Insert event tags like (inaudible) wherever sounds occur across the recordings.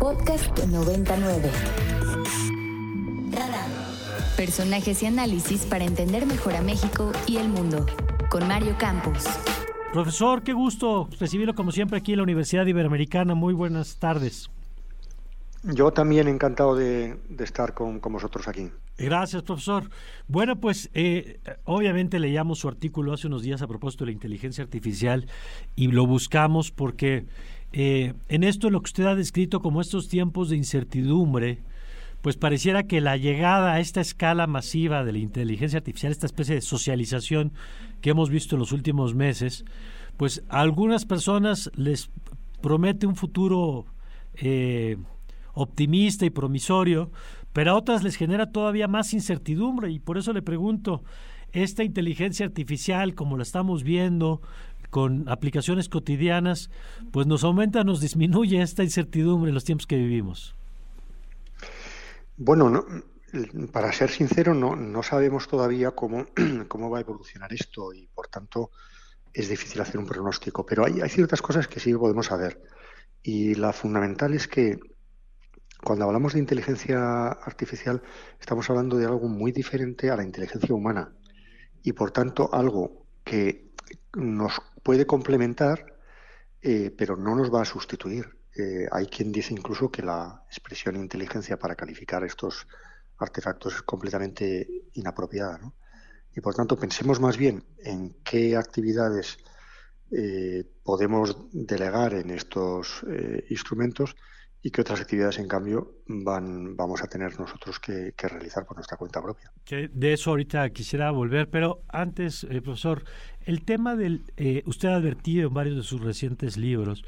Podcast 99. Personajes y análisis para entender mejor a México y el mundo. Con Mario Campos. Profesor, qué gusto recibirlo como siempre aquí en la Universidad Iberoamericana. Muy buenas tardes. Yo también encantado de, estar con, vosotros aquí. Gracias, profesor. Bueno, pues eh, obviamente leíamos su artículo hace unos días a propósito de la inteligencia artificial y lo buscamos porque eh, en esto lo que usted ha descrito como estos tiempos de incertidumbre, pues pareciera que la llegada a esta escala masiva de la inteligencia artificial, esta especie de socialización que hemos visto en los últimos meses, pues a algunas personas les promete un futuro eh, optimista y promisorio, pero a otras les genera todavía más incertidumbre. Y por eso le pregunto, esta inteligencia artificial, como la estamos viendo, con aplicaciones cotidianas, pues nos aumenta, nos disminuye esta incertidumbre en los tiempos que vivimos. Bueno, para ser sincero, no, no sabemos todavía cómo, (clears throat) cómo va a evolucionar esto y por tanto es difícil hacer un pronóstico, pero hay, hay ciertas cosas que sí podemos saber. Y la fundamental es que cuando hablamos de inteligencia artificial, estamos hablando de algo muy diferente a la inteligencia humana y, por tanto, algo que nos puede complementar, eh, pero no nos va a sustituir. Eh, hay quien dice incluso que la expresión inteligencia para calificar estos artefactos es completamente inapropiada. Y por tanto, pensemos más bien en qué actividades eh, podemos delegar en estos instrumentos y qué otras actividades, en cambio, van, vamos a tener nosotros que, realizar por nuestra cuenta propia. de eso ahorita quisiera volver, pero antes, eh, profesor, el tema del... Eh, usted ha advertido en varios de sus recientes libros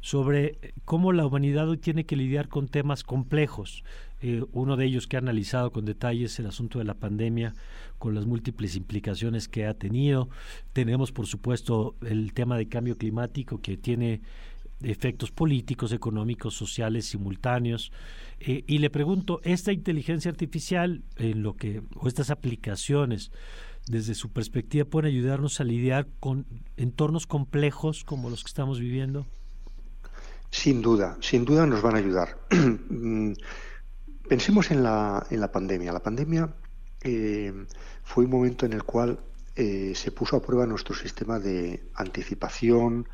sobre cómo la humanidad hoy tiene que lidiar con temas complejos. Eh, uno de ellos que ha analizado con detalles el asunto de la pandemia, con las múltiples implicaciones que ha tenido. Tenemos, por supuesto, el tema de cambio climático que tiene efectos políticos, económicos, sociales simultáneos. Eh, y le pregunto, ¿esta inteligencia artificial, en lo que, o estas aplicaciones, desde su perspectiva, pueden ayudarnos a lidiar con entornos complejos como los que estamos viviendo? Sin duda, sin duda nos van a ayudar. (clears throat) Mm, pensemos en la, en la pandemia. La pandemia eh, fue un momento en el cual eh, se puso a prueba nuestro sistema de anticipación,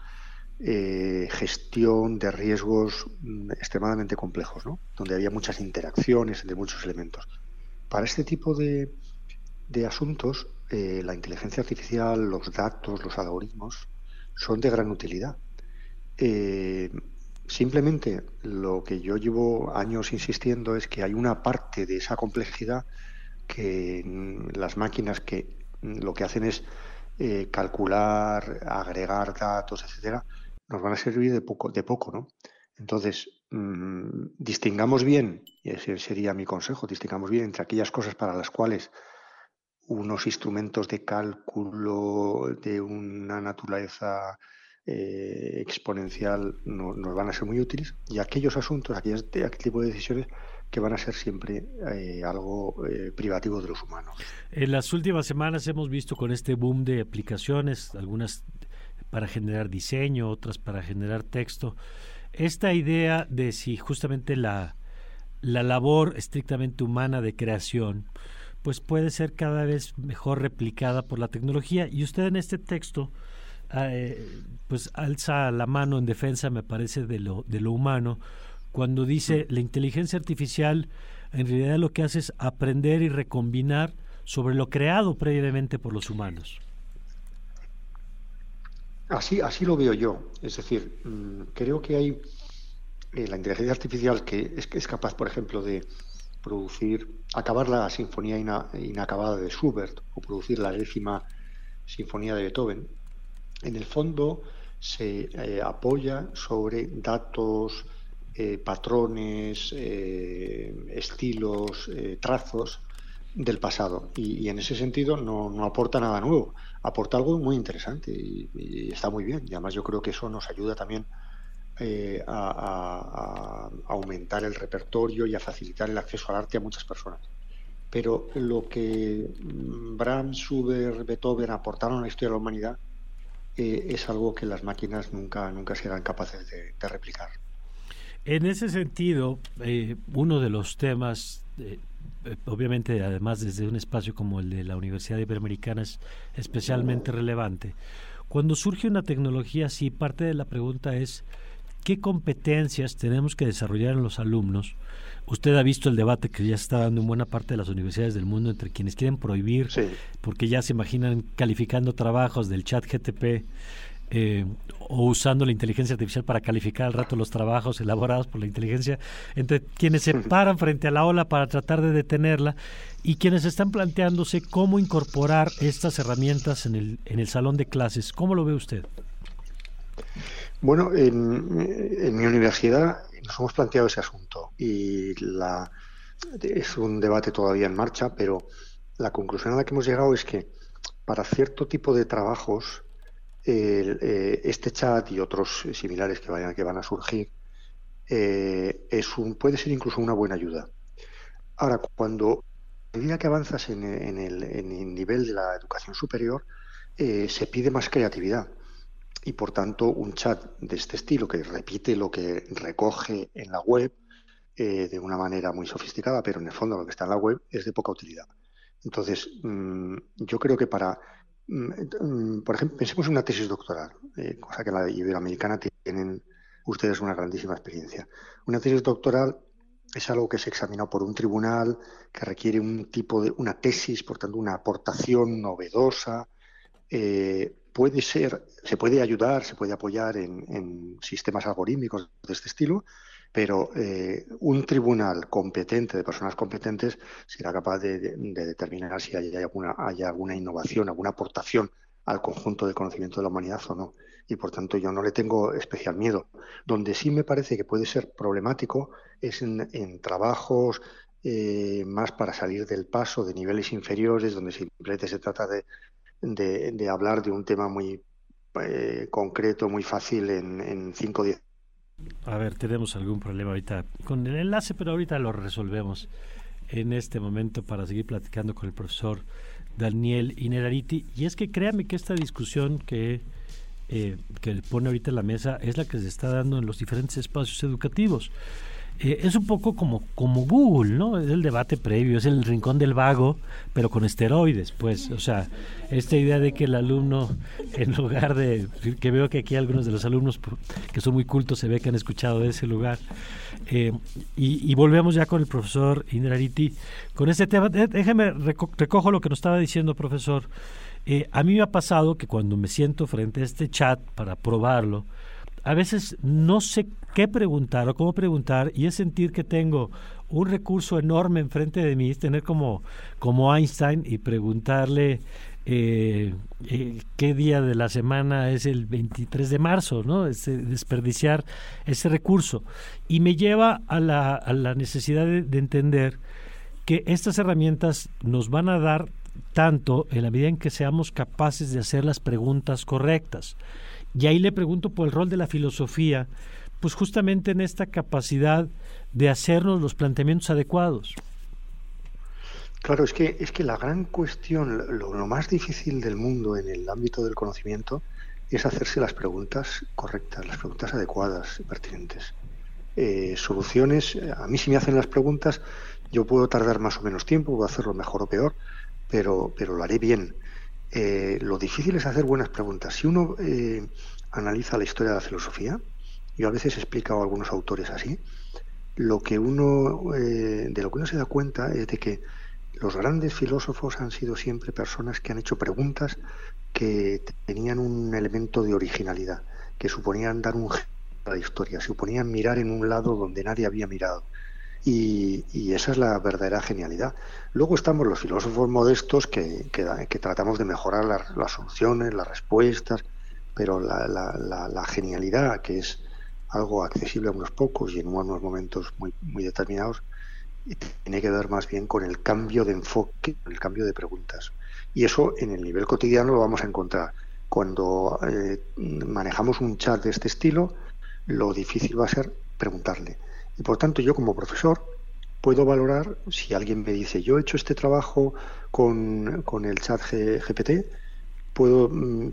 eh, gestión de riesgos mm, extremadamente complejos, ¿no? donde había muchas interacciones entre muchos elementos. Para este tipo de, asuntos, eh, la inteligencia artificial, los datos, los algoritmos son de gran utilidad. Eh, simplemente lo que yo llevo años insistiendo es que hay una parte de esa complejidad que mm, las máquinas que mm, lo que hacen es calcular, agregar datos, etcétera, nos van a servir de poco, de poco ¿no? Entonces, mm, distingamos bien, y ese sería mi consejo, distingamos bien entre aquellas cosas para las cuales unos instrumentos de cálculo de una naturaleza eh, exponencial nos van a ser muy útiles y aquellos asuntos, aquellos, aquel tipo de decisiones que van a ser siempre eh, algo eh, privativo de los humanos. En las últimas semanas hemos visto con este boom de aplicaciones, algunas para generar diseño, otras para generar texto. Esta idea de si justamente la, la labor estrictamente humana de creación, pues puede ser cada vez mejor replicada por la tecnología. Y usted en este texto, eh, pues alza la mano en defensa, me parece, de lo, de lo humano, cuando dice la inteligencia artificial en realidad lo que hace es aprender y recombinar sobre lo creado previamente por los humanos. Así, así lo veo yo. Es decir, mm, creo que hay eh, la inteligencia artificial que es, es, capaz, por ejemplo, de producir, acabar la sinfonía inacabada de Schubert o producir la décima sinfonía de Beethoven. En el fondo se eh, apoya sobre datos, eh, patrones, estilos, trazos del pasado. Y, en ese sentido no, no, aporta nada nuevo, aporta algo muy interesante y, está muy bien. Y además yo creo que eso nos ayuda también eh, a, aumentar el repertorio y a facilitar el acceso al arte a muchas personas. Pero lo que Brahms, Schubert, Beethoven aportaron a la historia de la humanidad eh, es algo que las máquinas nunca, nunca serán capaces de replicar. En ese sentido, eh, uno de los temas, obviamente además desde un espacio como el de la Universidad Iberoamericana es especialmente relevante, cuando surge una tecnología así, parte de la pregunta es, ¿qué competencias tenemos que desarrollar en los alumnos? Usted ha visto el debate que ya está dando en buena parte de las universidades del mundo entre quienes quieren prohibir, porque ya se imaginan calificando trabajos del chat GTP eh, o usando la inteligencia artificial para calificar al rato los trabajos elaborados por la inteligencia, entre quienes se paran frente a la ola para tratar de detenerla y quienes están planteándose cómo incorporar estas herramientas en el, en el salón de clases. ¿Cómo lo ve usted? Bueno, en, mi universidad nos hemos planteado ese asunto y la, es un debate todavía en marcha, pero la conclusión a la que hemos llegado es que para cierto tipo de trabajos eh, este chat y otros similares que vayan que van a surgir eh, es un, puede ser incluso una buena ayuda. Ahora, cuando a medida que avanzas en, el, nivel de la educación superior, eh, se pide más creatividad. Y por tanto, un chat de este estilo que repite lo que recoge en la web de una manera muy sofisticada, pero en el fondo lo que está en la web es de poca utilidad. Entonces, mm, yo creo que para por ejemplo, pensemos en una tesis doctoral, eh, cosa que en la iberoamericana tienen ustedes una grandísima experiencia. Una tesis doctoral es algo que es examinado por un tribunal, que requiere un tipo de una tesis, por tanto, una aportación novedosa. Eh, puede ser, se puede ayudar, se puede apoyar en sistemas algorítmicos de este estilo, pero eh, un tribunal competente, de personas competentes, será capaz de, determinar si hay alguna, innovación, alguna aportación al conjunto de conocimiento de la humanidad o no. Y por tanto yo no le tengo especial miedo. Donde sí me parece que puede ser problemático es en, trabajos eh, más para salir del paso de niveles inferiores, donde simplemente se trata de, hablar de un tema muy eh, concreto, muy fácil en 5 o 10 a ver, tenemos algún problema ahorita con el enlace, pero ahorita lo resolvemos en este momento para seguir platicando con el profesor Daniel Inerariti. Y es que créame que esta discusión que, eh, que pone ahorita en la mesa es la que se está dando en los diferentes espacios educativos. Eh, es un poco como, como Google, ¿no? Es el debate previo, es el rincón del vago, pero con esteroides, pues. O sea, esta idea de que el alumno, en lugar de. que veo que aquí algunos de los alumnos que son muy cultos se ve que han escuchado de ese lugar. Eh, y, volvemos ya con el profesor Indrariti con este tema. Déjeme, recojo lo que nos estaba diciendo, profesor. Eh, a mí me ha pasado que cuando me siento frente a este chat para probarlo, a veces no sé qué preguntar o cómo preguntar y es sentir que tengo un recurso enorme enfrente de mí, es tener como, como Einstein y preguntarle eh, qué día de la semana es el 23 de marzo, ¿no? desperdiciar ese recurso. Y me lleva a la, a la necesidad de entender que estas herramientas nos van a dar tanto en la medida en que seamos capaces de hacer las preguntas correctas. Y ahí le pregunto por el rol de la filosofía, pues justamente en esta capacidad de hacernos los planteamientos adecuados. Claro, es que, es que la gran cuestión, lo, más difícil del mundo en el ámbito del conocimiento es hacerse las preguntas correctas, las preguntas adecuadas, pertinentes. Eh, soluciones, a mí si me hacen las preguntas, yo puedo tardar más o menos tiempo, puedo hacerlo mejor o peor, pero, pero lo haré bien. Eh, lo difícil es hacer buenas preguntas. Si uno eh, analiza la historia de la filosofía, yo a veces he explicado a algunos autores así, lo que uno, eh, de lo que uno se da cuenta es de que los grandes filósofos han sido siempre personas que han hecho preguntas que tenían un elemento de originalidad, que suponían dar un a la historia, suponían mirar en un lado donde nadie había mirado y, esa es la verdadera genialidad. Luego estamos los filósofos modestos que, que, tratamos de mejorar las soluciones, las respuestas, pero la, la, genialidad, que es algo accesible a unos pocos y en unos momentos muy, muy determinados, tiene que ver más bien con el cambio de enfoque, el cambio de preguntas. Y eso en el nivel cotidiano lo vamos a encontrar. Cuando eh, manejamos un chat de este estilo, lo difícil va a ser preguntarle y por tanto yo como profesor puedo valorar si alguien me dice yo he hecho este trabajo con, el chat GPT, puedo, mm,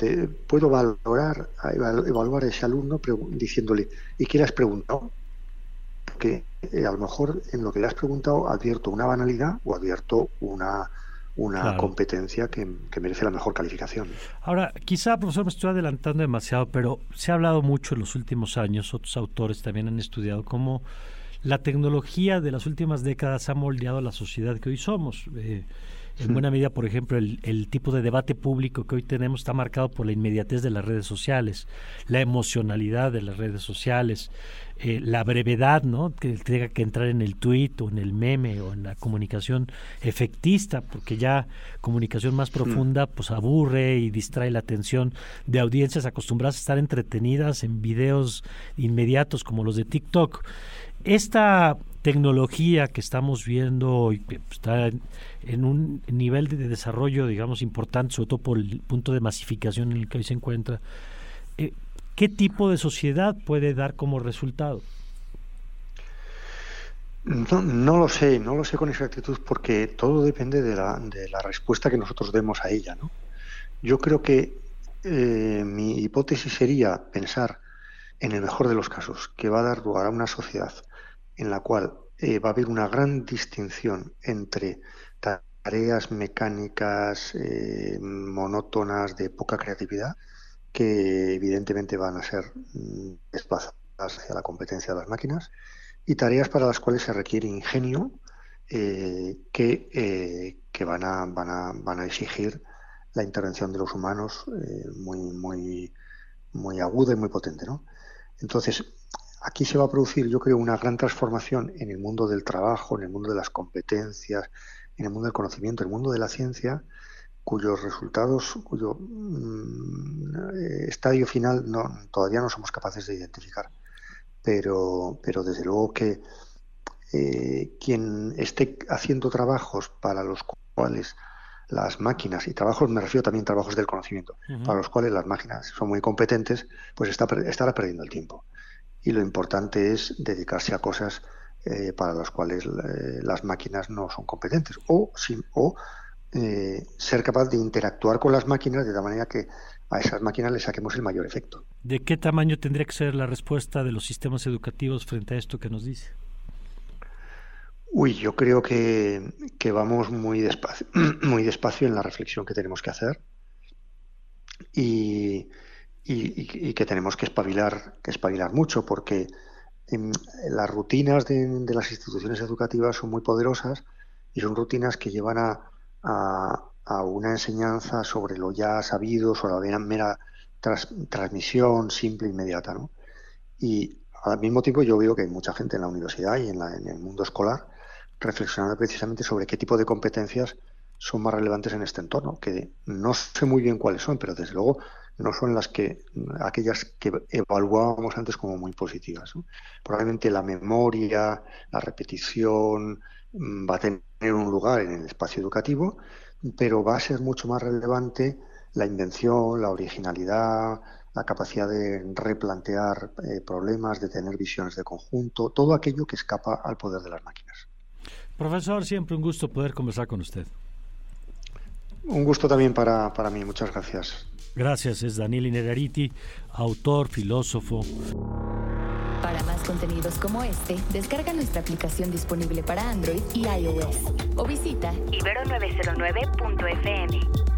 puedo valorar, evaluar a ese alumno diciéndole, ¿y qué le has preguntado? porque eh, a lo mejor en lo que le has preguntado advierto una banalidad o advierto una, una competencia que, merece la mejor calificación. Ahora, quizá, profesor, me estoy adelantando demasiado, pero se ha hablado mucho en los últimos años, otros autores también han estudiado cómo la tecnología de las últimas décadas ha moldeado la sociedad que hoy somos. Eh, en buena medida, por ejemplo, el, tipo de debate público que hoy tenemos está marcado por la inmediatez de las redes sociales, la emocionalidad de las redes sociales, eh, la brevedad, ¿no? Que tenga que entrar en el tweet o en el meme o en la comunicación efectista, porque ya comunicación más profunda, pues aburre y distrae la atención de audiencias acostumbradas a estar entretenidas en videos inmediatos como los de TikTok. Esta tecnología que estamos viendo y que está en un nivel de desarrollo, digamos, importante, sobre todo por el punto de masificación en el que hoy se encuentra, eh, ¿qué tipo de sociedad puede dar como resultado? No, lo sé, no lo sé con exactitud porque todo depende de la, de la respuesta que nosotros demos a ella. ¿no? Yo creo que eh, mi hipótesis sería pensar, en el mejor de los casos, que va a dar lugar a una sociedad en la cual eh, va a haber una gran distinción entre tareas mecánicas eh, monótonas de poca creatividad que evidentemente van a ser mm, desplazadas hacia la competencia de las máquinas y tareas para las cuales se requiere ingenio eh, que, que van, a, van, a, van a exigir la intervención de los humanos muy, muy, muy aguda y muy potente. ¿no? Entonces, aquí se va a producir, yo creo, una gran transformación en el mundo del trabajo, en el mundo de las competencias, en el mundo del conocimiento, en el mundo de la ciencia, cuyos resultados, cuyo mm, estadio final no, todavía no somos capaces de identificar. Pero, pero desde luego que eh, quien esté haciendo trabajos para los cuales las máquinas, y trabajos me refiero también a trabajos del conocimiento, para los cuales las máquinas son muy competentes, pues está, estará perdiendo el tiempo y lo importante es dedicarse a cosas eh, para las cuales eh, las máquinas no son competentes o, o eh, ser capaz de interactuar con las máquinas de la manera que a esas máquinas le saquemos el mayor efecto. ¿De qué tamaño tendría que ser la respuesta de los sistemas educativos frente a esto que nos dice? Uy, yo creo que, que vamos muy despacio, (clears throat) muy despacio en la reflexión que tenemos que hacer. Y, y, que tenemos que espabilar, que espabilar mucho porque em, las rutinas de, las instituciones educativas son muy poderosas y son rutinas que llevan a, una enseñanza sobre lo ya sabido, sobre la mera transmisión simple, inmediata. ¿no? Y al mismo tiempo yo veo que hay mucha gente en la universidad y en, la, en el mundo escolar reflexionando precisamente sobre qué tipo de competencias son más relevantes en este entorno, que no sé muy bien cuáles son, pero desde luego no son las que aquellas que evaluábamos antes como muy positivas. Probablemente la memoria, la repetición mm, va a tener un lugar en el espacio educativo, pero va a ser mucho más relevante la invención, la originalidad, la capacidad de replantear eh, problemas, de tener visiones de conjunto, todo aquello que escapa al poder de las máquinas. Profesor, siempre un gusto poder conversar con usted. Un gusto también para, para mí, muchas gracias. Gracias, es Daniel Inerariti, autor, filósofo. Para más contenidos como este, descarga nuestra aplicación disponible para Android y iOS o visita ibero909.fm.